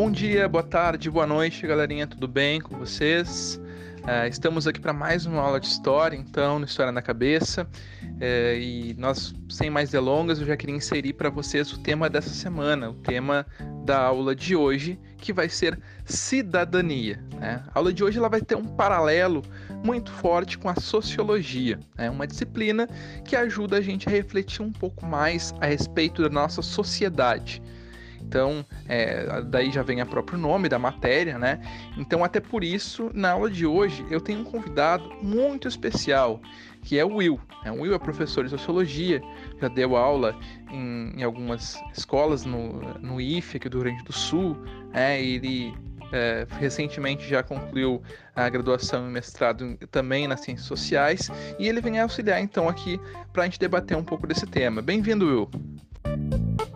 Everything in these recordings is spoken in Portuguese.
Bom dia, boa tarde, boa noite, galerinha, tudo bem com vocês? Uh, estamos aqui para mais uma aula de história, então, no História na Cabeça. Uh, e nós, sem mais delongas, eu já queria inserir para vocês o tema dessa semana, o tema da aula de hoje, que vai ser cidadania. Né? A aula de hoje ela vai ter um paralelo muito forte com a sociologia, né? uma disciplina que ajuda a gente a refletir um pouco mais a respeito da nossa sociedade. Então, é, daí já vem o próprio nome da matéria, né? Então, até por isso, na aula de hoje, eu tenho um convidado muito especial, que é o Will. É, o Will é professor de sociologia, já deu aula em, em algumas escolas no, no IFE, aqui do Rio Grande do Sul. É, ele é, recentemente já concluiu a graduação e mestrado também nas ciências sociais e ele vem auxiliar então aqui para a gente debater um pouco desse tema. Bem-vindo, Will.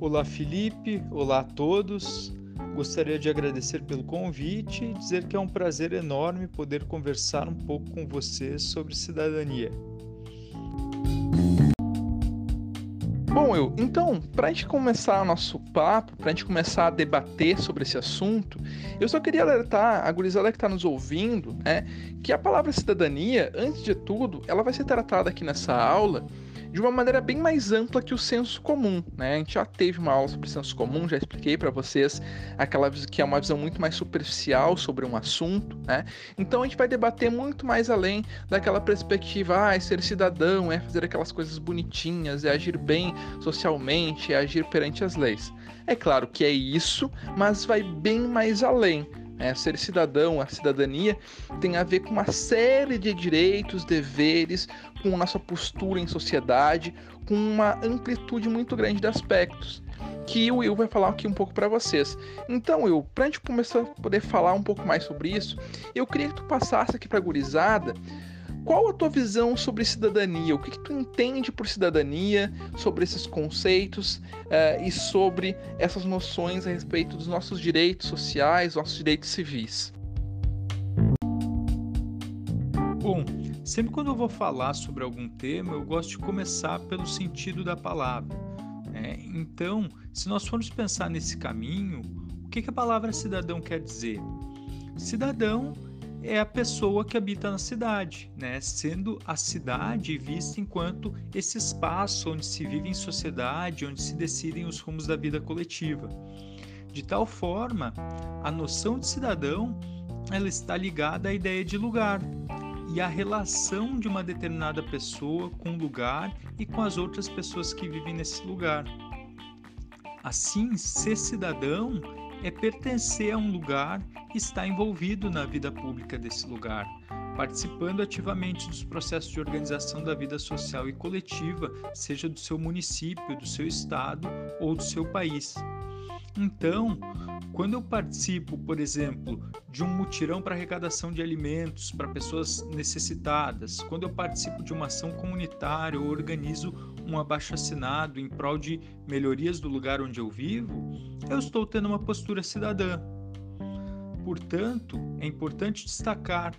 Olá, Felipe. Olá a todos. Gostaria de agradecer pelo convite e dizer que é um prazer enorme poder conversar um pouco com vocês sobre cidadania. Bom, eu, então, para a gente começar o nosso papo, para a gente começar a debater sobre esse assunto, eu só queria alertar a gurizada que está nos ouvindo, né, que a palavra cidadania, antes de tudo, ela vai ser tratada aqui nessa aula de uma maneira bem mais ampla que o senso comum, né? A gente já teve uma aula sobre senso comum, já expliquei para vocês aquela que é uma visão muito mais superficial sobre um assunto, né? Então a gente vai debater muito mais além daquela perspectiva, ah, é ser cidadão, é fazer aquelas coisas bonitinhas, é agir bem socialmente, é agir perante as leis. É claro que é isso, mas vai bem mais além. É, ser cidadão, a cidadania, tem a ver com uma série de direitos, deveres, com nossa postura em sociedade, com uma amplitude muito grande de aspectos que o Will vai falar aqui um pouco para vocês. Então, Will, para a gente começar a poder falar um pouco mais sobre isso, eu queria que tu passasse aqui para a gurizada qual a tua visão sobre cidadania? O que, que tu entende por cidadania, sobre esses conceitos uh, e sobre essas noções a respeito dos nossos direitos sociais, nossos direitos civis? Bom, sempre quando eu vou falar sobre algum tema, eu gosto de começar pelo sentido da palavra. É, então, se nós formos pensar nesse caminho, o que, que a palavra cidadão quer dizer? Cidadão é a pessoa que habita na cidade, né? sendo a cidade vista enquanto esse espaço onde se vive em sociedade, onde se decidem os rumos da vida coletiva. De tal forma, a noção de cidadão ela está ligada à ideia de lugar e à relação de uma determinada pessoa com o lugar e com as outras pessoas que vivem nesse lugar. Assim, ser cidadão é pertencer a um lugar e estar envolvido na vida pública desse lugar, participando ativamente dos processos de organização da vida social e coletiva, seja do seu município, do seu estado ou do seu país. Então, quando eu participo, por exemplo, de um mutirão para arrecadação de alimentos para pessoas necessitadas, quando eu participo de uma ação comunitária ou organizo um abaixo-assinado em prol de melhorias do lugar onde eu vivo, eu estou tendo uma postura cidadã. Portanto, é importante destacar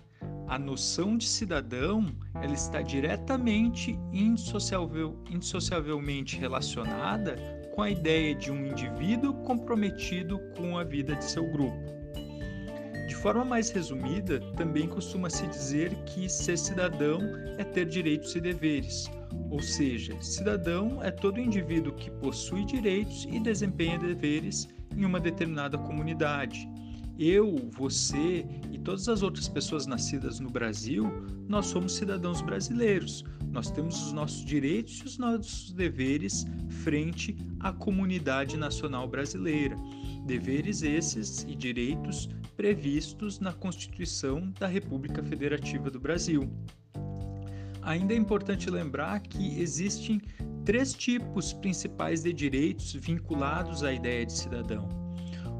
a noção de cidadão ela está diretamente indissociavel, indissociavelmente relacionada com a ideia de um indivíduo comprometido com a vida de seu grupo. De forma mais resumida, também costuma se dizer que ser cidadão é ter direitos e deveres, ou seja, cidadão é todo indivíduo que possui direitos e desempenha deveres em uma determinada comunidade. Eu, você e todas as outras pessoas nascidas no Brasil, nós somos cidadãos brasileiros. Nós temos os nossos direitos e os nossos deveres frente à comunidade nacional brasileira. Deveres esses e direitos previstos na Constituição da República Federativa do Brasil. Ainda é importante lembrar que existem três tipos principais de direitos vinculados à ideia de cidadão: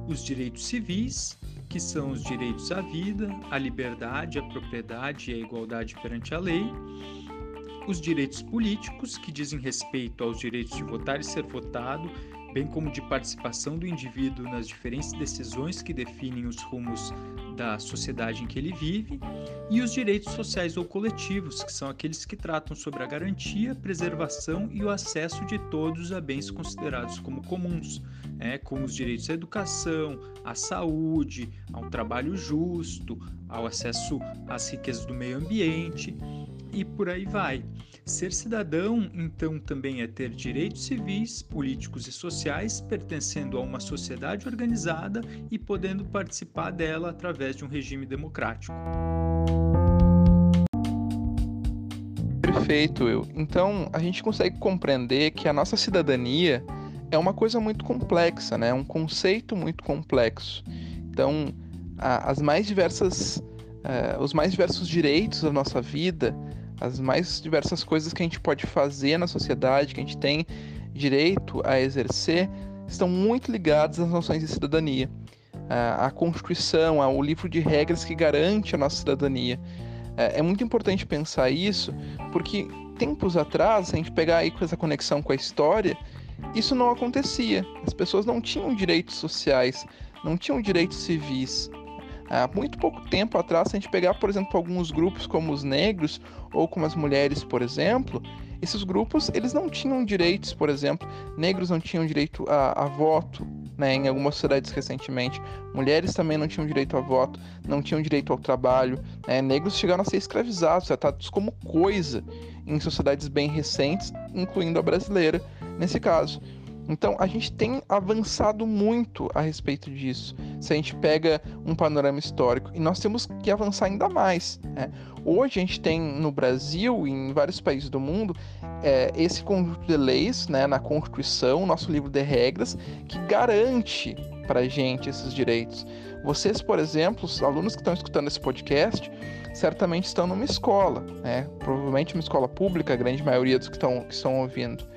os direitos civis, que são os direitos à vida, à liberdade, à propriedade e à igualdade perante a lei, os direitos políticos, que dizem respeito aos direitos de votar e ser votado, bem como de participação do indivíduo nas diferentes decisões que definem os rumos da sociedade em que ele vive, e os direitos sociais ou coletivos, que são aqueles que tratam sobre a garantia, preservação e o acesso de todos a bens considerados como comuns, é, como os direitos à educação, à saúde, ao trabalho justo, ao acesso às riquezas do meio ambiente e por aí vai. Ser cidadão, então, também é ter direitos civis, políticos e sociais, pertencendo a uma sociedade organizada e podendo participar dela através de um regime democrático. Perfeito, Will. Então, a gente consegue compreender que a nossa cidadania é uma coisa muito complexa, né? É um conceito muito complexo. Então, as mais diversas, uh, os mais diversos direitos da nossa vida as mais diversas coisas que a gente pode fazer na sociedade, que a gente tem direito a exercer, estão muito ligadas às noções de cidadania. A Constituição, o livro de regras que garante a nossa cidadania. É, é muito importante pensar isso, porque tempos atrás, se a gente pegar aí com essa conexão com a história, isso não acontecia. As pessoas não tinham direitos sociais, não tinham direitos civis. Há muito pouco tempo atrás, se a gente pegar, por exemplo, alguns grupos como os negros ou como as mulheres, por exemplo, esses grupos eles não tinham direitos, por exemplo, negros não tinham direito a, a voto, né, em algumas sociedades recentemente, mulheres também não tinham direito a voto, não tinham direito ao trabalho, né, negros chegaram a ser escravizados, tratados como coisa em sociedades bem recentes, incluindo a brasileira nesse caso. Então a gente tem avançado muito a respeito disso. Se a gente pega um panorama histórico, e nós temos que avançar ainda mais. Né? Hoje a gente tem no Brasil e em vários países do mundo é, esse conjunto de leis né, na Constituição, nosso livro de regras, que garante para gente esses direitos. Vocês, por exemplo, os alunos que estão escutando esse podcast, certamente estão numa escola, né? provavelmente uma escola pública, a grande maioria dos que estão, que estão ouvindo.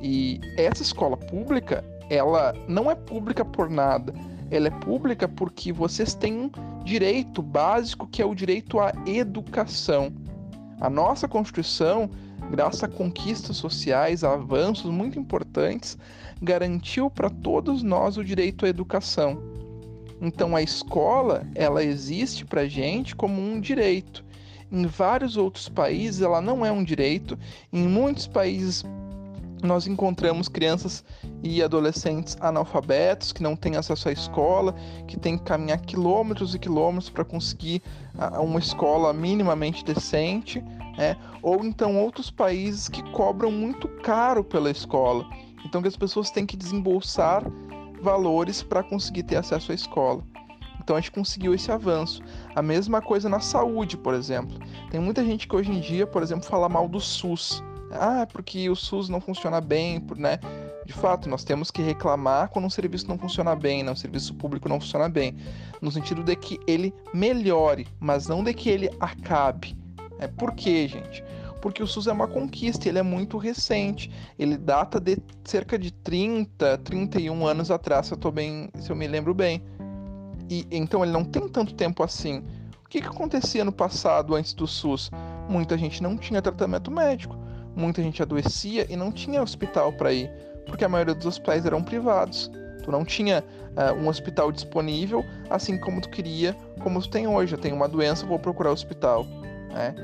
E essa escola pública, ela não é pública por nada. Ela é pública porque vocês têm um direito básico que é o direito à educação. A nossa Constituição, graças a conquistas sociais, a avanços muito importantes, garantiu para todos nós o direito à educação. Então a escola, ela existe para gente como um direito. Em vários outros países ela não é um direito. Em muitos países nós encontramos crianças e adolescentes analfabetos que não têm acesso à escola, que têm que caminhar quilômetros e quilômetros para conseguir uma escola minimamente decente, né? ou então outros países que cobram muito caro pela escola, então que as pessoas têm que desembolsar valores para conseguir ter acesso à escola. Então a gente conseguiu esse avanço. A mesma coisa na saúde, por exemplo. Tem muita gente que hoje em dia, por exemplo, fala mal do SUS. Ah, porque o SUS não funciona bem, né? De fato, nós temos que reclamar quando um serviço não funciona bem, né? um serviço público não funciona bem, no sentido de que ele melhore, mas não de que ele acabe. É, por quê, gente? Porque o SUS é uma conquista, ele é muito recente. Ele data de cerca de 30, 31 anos atrás, se eu, tô bem, se eu me lembro bem. E então ele não tem tanto tempo assim. O que, que acontecia no passado antes do SUS? Muita gente não tinha tratamento médico muita gente adoecia e não tinha hospital para ir, porque a maioria dos hospitais eram privados. Tu não tinha uh, um hospital disponível, assim como tu queria, como tu tem hoje. Eu tenho uma doença, vou procurar hospital. Né?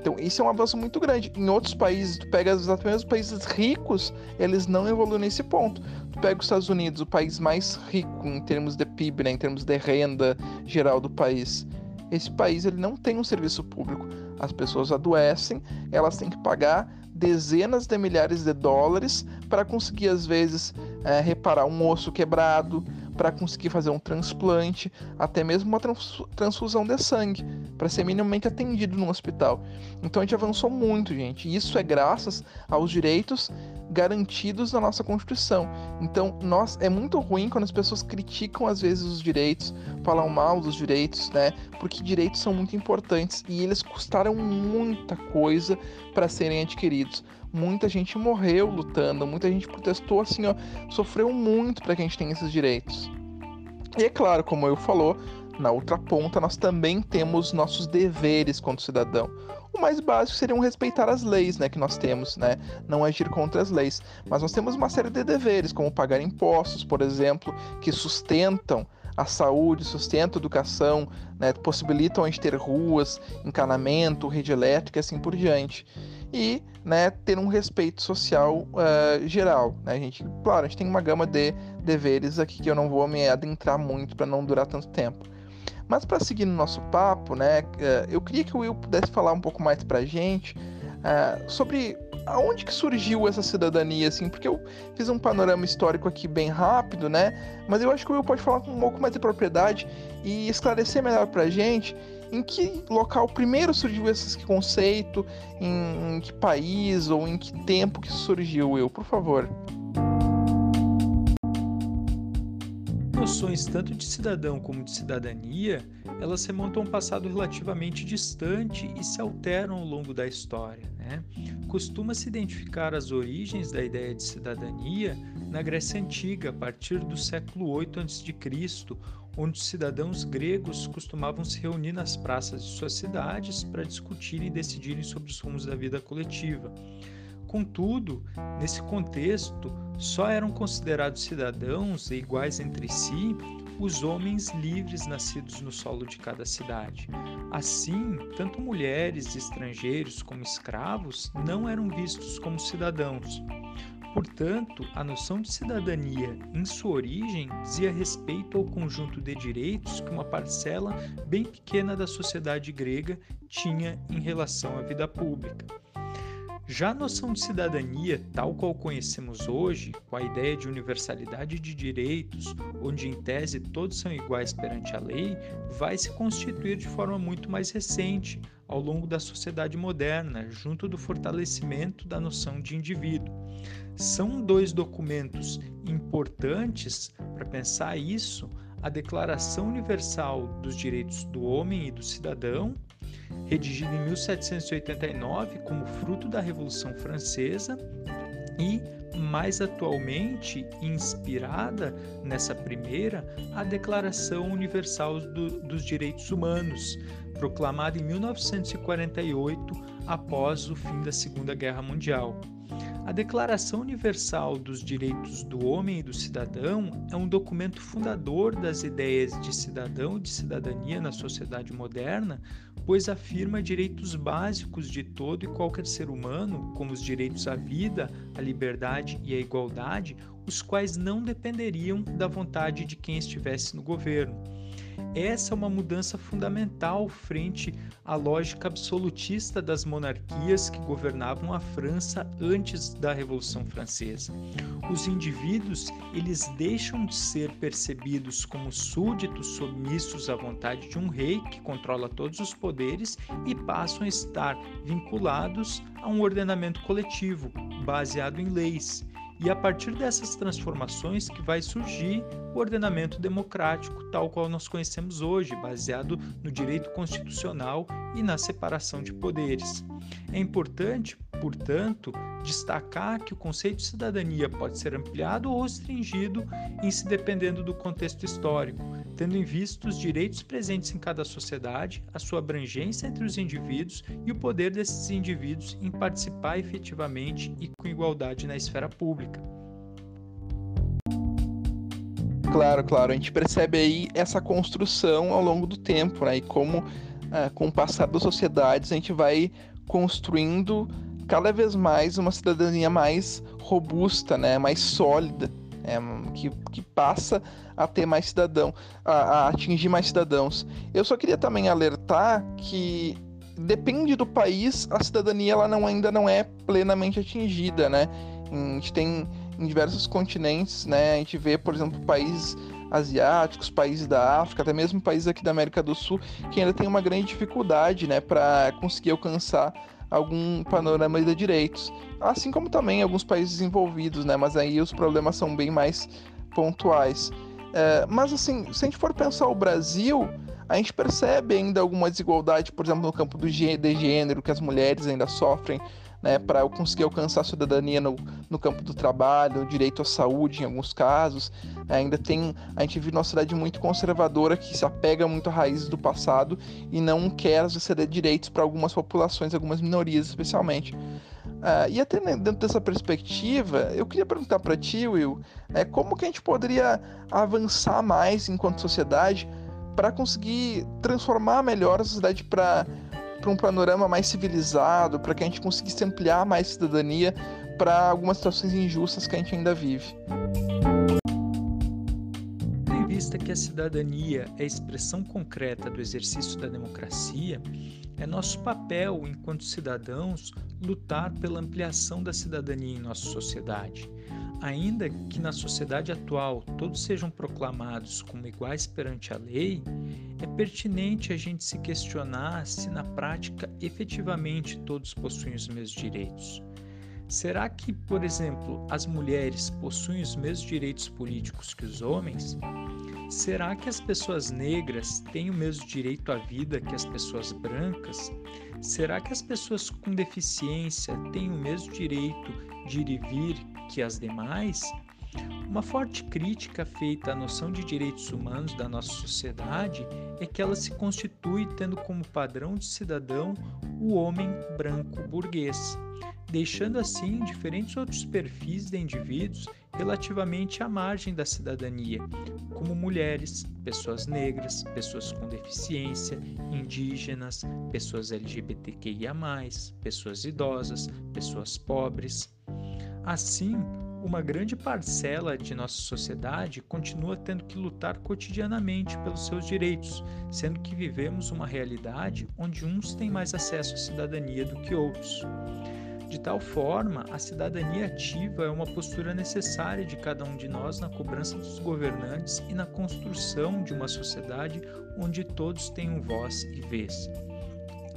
Então, isso é um avanço muito grande. Em outros países, tu pega exatamente os países ricos, eles não evoluem nesse ponto. Tu pega os Estados Unidos, o país mais rico em termos de PIB, né, em termos de renda geral do país. Esse país ele não tem um serviço público. As pessoas adoecem, elas têm que pagar dezenas de milhares de dólares para conseguir, às vezes, é, reparar um osso quebrado, para conseguir fazer um transplante, até mesmo uma transfusão de sangue, para ser minimamente atendido no hospital. Então a gente avançou muito, gente. Isso é graças aos direitos garantidos na nossa Constituição. Então, nós é muito ruim quando as pessoas criticam às vezes os direitos, falam mal dos direitos, né? Porque direitos são muito importantes e eles custaram muita coisa para serem adquiridos. Muita gente morreu lutando, muita gente protestou assim, ó, sofreu muito para que a gente tenha esses direitos. E é claro, como eu falou, na outra ponta nós também temos nossos deveres quanto cidadão. O mais básico seriam respeitar as leis, né, que nós temos, né, não agir contra as leis. Mas nós temos uma série de deveres, como pagar impostos, por exemplo, que sustentam a saúde, sustento, educação, né, possibilitam a gente ter ruas, encanamento, rede elétrica e assim por diante. E né, ter um respeito social uh, geral. Né? A gente, claro, a gente tem uma gama de deveres aqui que eu não vou me adentrar muito para não durar tanto tempo. Mas para seguir no nosso papo, né, uh, eu queria que o Will pudesse falar um pouco mais para gente uh, sobre aonde que surgiu essa cidadania, assim, porque eu fiz um panorama histórico aqui bem rápido, né? Mas eu acho que o Will pode falar com um pouco mais de propriedade e esclarecer melhor pra gente em que local primeiro surgiu esse conceito, em, em que país ou em que tempo que surgiu, Will, por favor. Noções tanto de cidadão como de cidadania, elas remontam a um passado relativamente distante e se alteram ao longo da história. Né? Costuma-se identificar as origens da ideia de cidadania na Grécia Antiga, a partir do século 8 a.C., onde os cidadãos gregos costumavam se reunir nas praças de suas cidades para discutirem e decidirem sobre os rumos da vida coletiva. Contudo, nesse contexto, só eram considerados cidadãos e iguais entre si os homens livres nascidos no solo de cada cidade. Assim, tanto mulheres, estrangeiros como escravos não eram vistos como cidadãos. Portanto, a noção de cidadania, em sua origem, dizia respeito ao conjunto de direitos que uma parcela bem pequena da sociedade grega tinha em relação à vida pública. Já a noção de cidadania, tal qual conhecemos hoje, com a ideia de universalidade de direitos, onde em tese todos são iguais perante a lei, vai se constituir de forma muito mais recente, ao longo da sociedade moderna, junto do fortalecimento da noção de indivíduo. São dois documentos importantes para pensar isso: a Declaração Universal dos Direitos do Homem e do Cidadão redigida em 1789 como fruto da Revolução Francesa e mais atualmente inspirada nessa primeira a Declaração Universal do, dos Direitos Humanos, proclamada em 1948 após o fim da Segunda Guerra Mundial. A Declaração Universal dos Direitos do Homem e do Cidadão é um documento fundador das ideias de cidadão e de cidadania na sociedade moderna, pois afirma direitos básicos de todo e qualquer ser humano, como os direitos à vida, à liberdade e à igualdade, os quais não dependeriam da vontade de quem estivesse no governo. Essa é uma mudança fundamental frente à lógica absolutista das monarquias que governavam a França antes da Revolução Francesa. Os indivíduos, eles deixam de ser percebidos como súditos submissos à vontade de um rei que controla todos os poderes e passam a estar vinculados a um ordenamento coletivo baseado em leis e a partir dessas transformações que vai surgir o ordenamento democrático, tal qual nós conhecemos hoje, baseado no direito constitucional e na separação de poderes. É importante, portanto, destacar que o conceito de cidadania pode ser ampliado ou restringido em se dependendo do contexto histórico, tendo em vista os direitos presentes em cada sociedade, a sua abrangência entre os indivíduos e o poder desses indivíduos em participar efetivamente e com igualdade na esfera pública. Claro, claro, a gente percebe aí essa construção ao longo do tempo, né? E como é, com o passar das sociedades a gente vai construindo cada vez mais uma cidadania mais robusta, né? Mais sólida, é, que, que passa a ter mais cidadão, a, a atingir mais cidadãos. Eu só queria também alertar que depende do país, a cidadania ela não, ainda não é plenamente atingida, né? A gente tem em diversos continentes, né? A gente vê, por exemplo, países asiáticos, países da África, até mesmo países aqui da América do Sul, que ainda tem uma grande dificuldade, né, para conseguir alcançar algum panorama de direitos, assim como também alguns países envolvidos, né? Mas aí os problemas são bem mais pontuais. É, mas assim, se a gente for pensar o Brasil, a gente percebe ainda alguma desigualdade, por exemplo, no campo do de gênero, que as mulheres ainda sofrem né, para eu conseguir alcançar a cidadania no, no campo do trabalho, direito à saúde em alguns casos. Ainda tem, a gente vive uma cidade muito conservadora que se apega muito a raízes do passado e não quer ceder direitos para algumas populações, algumas minorias especialmente. Uh, e até dentro dessa perspectiva, eu queria perguntar para ti, Will, é, como que a gente poderia avançar mais enquanto sociedade para conseguir transformar melhor a sociedade para um panorama mais civilizado, para que a gente conseguisse ampliar mais cidadania para algumas situações injustas que a gente ainda vive. Tendo em vista que a cidadania é a expressão concreta do exercício da democracia, é nosso papel, enquanto cidadãos, lutar pela ampliação da cidadania em nossa sociedade. Ainda que na sociedade atual todos sejam proclamados como iguais perante a lei, é pertinente a gente se questionar se na prática efetivamente todos possuem os mesmos direitos. Será que, por exemplo, as mulheres possuem os mesmos direitos políticos que os homens? Será que as pessoas negras têm o mesmo direito à vida que as pessoas brancas? Será que as pessoas com deficiência têm o mesmo direito de ir e vir que as demais? Uma forte crítica feita à noção de direitos humanos da nossa sociedade é que ela se constitui tendo como padrão de cidadão o homem branco burguês, deixando assim diferentes outros perfis de indivíduos relativamente à margem da cidadania, como mulheres, pessoas negras, pessoas com deficiência, indígenas, pessoas LGBTQIA, pessoas idosas, pessoas pobres. Assim, uma grande parcela de nossa sociedade continua tendo que lutar cotidianamente pelos seus direitos, sendo que vivemos uma realidade onde uns têm mais acesso à cidadania do que outros. De tal forma, a cidadania ativa é uma postura necessária de cada um de nós na cobrança dos governantes e na construção de uma sociedade onde todos tenham voz e vez.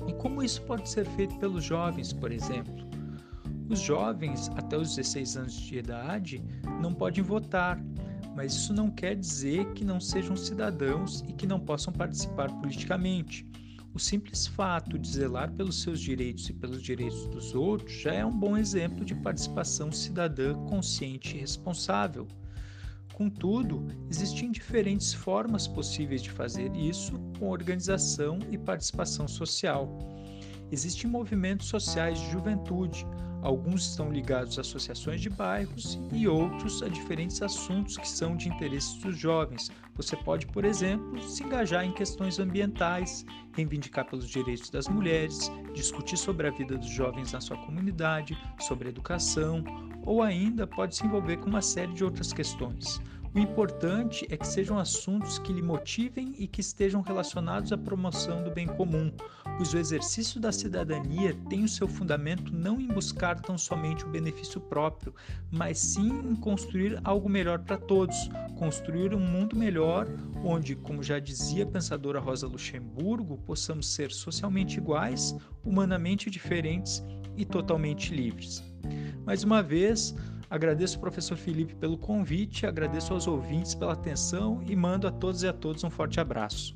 E como isso pode ser feito pelos jovens, por exemplo? Os jovens, até os 16 anos de idade, não podem votar, mas isso não quer dizer que não sejam cidadãos e que não possam participar politicamente. O simples fato de zelar pelos seus direitos e pelos direitos dos outros já é um bom exemplo de participação cidadã consciente e responsável. Contudo, existem diferentes formas possíveis de fazer isso com organização e participação social. Existem movimentos sociais de juventude, Alguns estão ligados a associações de bairros e outros a diferentes assuntos que são de interesse dos jovens. Você pode, por exemplo, se engajar em questões ambientais, reivindicar pelos direitos das mulheres, discutir sobre a vida dos jovens na sua comunidade, sobre educação, ou ainda pode se envolver com uma série de outras questões. O importante é que sejam assuntos que lhe motivem e que estejam relacionados à promoção do bem comum, pois o exercício da cidadania tem o seu fundamento não em buscar tão somente o benefício próprio, mas sim em construir algo melhor para todos, construir um mundo melhor onde, como já dizia a pensadora Rosa Luxemburgo, possamos ser socialmente iguais, humanamente diferentes e totalmente livres. Mais uma vez, Agradeço ao professor Felipe pelo convite, agradeço aos ouvintes pela atenção e mando a todos e a todos um forte abraço.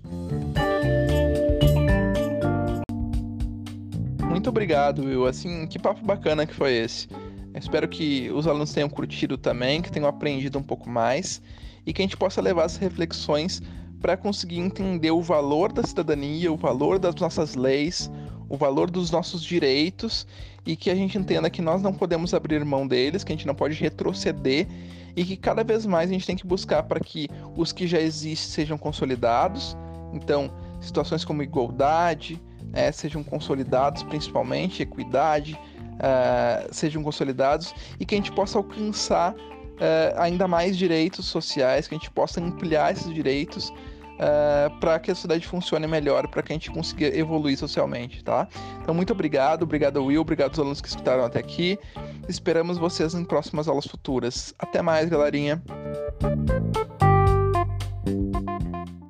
Muito obrigado, Will. Assim, que papo bacana que foi esse. espero que os alunos tenham curtido também, que tenham aprendido um pouco mais e que a gente possa levar as reflexões para conseguir entender o valor da cidadania, o valor das nossas leis, o valor dos nossos direitos e que a gente entenda que nós não podemos abrir mão deles, que a gente não pode retroceder e que cada vez mais a gente tem que buscar para que os que já existem sejam consolidados. Então, situações como igualdade é, sejam consolidados, principalmente equidade, uh, sejam consolidados e que a gente possa alcançar uh, ainda mais direitos sociais, que a gente possa ampliar esses direitos eh, para que a cidade funcione melhor, para que a gente consiga evoluir socialmente, tá? Então, muito obrigado, obrigado Will, obrigado aos alunos que escutaram até aqui. Esperamos vocês em próximas aulas futuras. Até mais, galerinha.